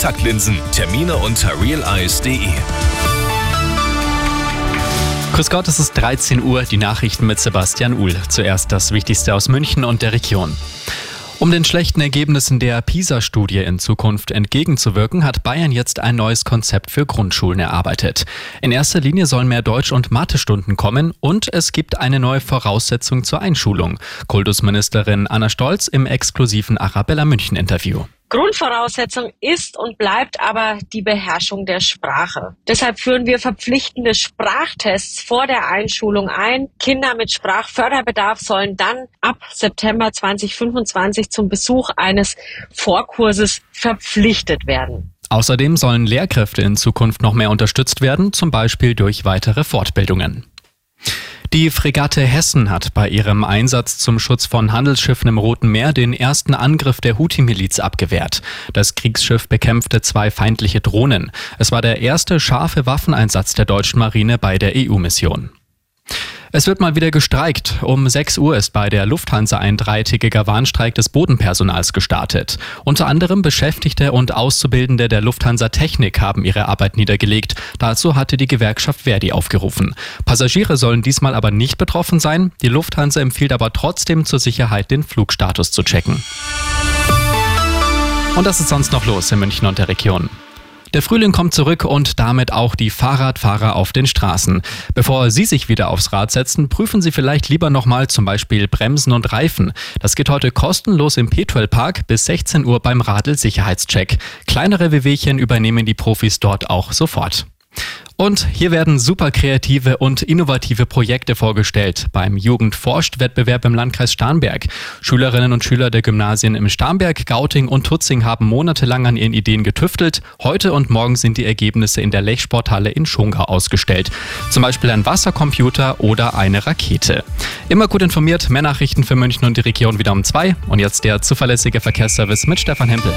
Taktlinsen, Termine unter realeyes.de. Grüß Gott, es ist 13 Uhr, die Nachrichten mit Sebastian Uhl. Zuerst das Wichtigste aus München und der Region. Um den schlechten Ergebnissen der PISA-Studie in Zukunft entgegenzuwirken, hat Bayern jetzt ein neues Konzept für Grundschulen erarbeitet. In erster Linie sollen mehr Deutsch- und Mathestunden kommen und es gibt eine neue Voraussetzung zur Einschulung. Kultusministerin Anna Stolz im exklusiven Arabella München-Interview. Grundvoraussetzung ist und bleibt aber die Beherrschung der Sprache. Deshalb führen wir verpflichtende Sprachtests vor der Einschulung ein. Kinder mit Sprachförderbedarf sollen dann ab September 2025 zum Besuch eines Vorkurses verpflichtet werden. Außerdem sollen Lehrkräfte in Zukunft noch mehr unterstützt werden, zum Beispiel durch weitere Fortbildungen. Die Fregatte Hessen hat bei ihrem Einsatz zum Schutz von Handelsschiffen im Roten Meer den ersten Angriff der Houthi-Miliz abgewehrt. Das Kriegsschiff bekämpfte zwei feindliche Drohnen. Es war der erste scharfe Waffeneinsatz der deutschen Marine bei der EU-Mission. Es wird mal wieder gestreikt. Um 6 Uhr ist bei der Lufthansa ein dreitägiger Warnstreik des Bodenpersonals gestartet. Unter anderem Beschäftigte und Auszubildende der Lufthansa Technik haben ihre Arbeit niedergelegt. Dazu hatte die Gewerkschaft Verdi aufgerufen. Passagiere sollen diesmal aber nicht betroffen sein. Die Lufthansa empfiehlt aber trotzdem zur Sicherheit den Flugstatus zu checken. Und das ist sonst noch los in München und der Region. Der Frühling kommt zurück und damit auch die Fahrradfahrer auf den Straßen. Bevor Sie sich wieder aufs Rad setzen, prüfen Sie vielleicht lieber nochmal zum Beispiel Bremsen und Reifen. Das geht heute kostenlos im Petuel Park bis 16 Uhr beim Radl Sicherheitscheck. Kleinere Wehwehchen übernehmen die Profis dort auch sofort. Und hier werden super kreative und innovative Projekte vorgestellt beim Jugendforscht-Wettbewerb im Landkreis Starnberg. Schülerinnen und Schüler der Gymnasien im Starnberg, Gauting und Tutzing haben monatelang an ihren Ideen getüftelt. Heute und morgen sind die Ergebnisse in der Lechsporthalle in Schongau ausgestellt. Zum Beispiel ein Wassercomputer oder eine Rakete. Immer gut informiert, mehr Nachrichten für München und die Region wieder um zwei. Und jetzt der zuverlässige Verkehrsservice mit Stefan Hempel.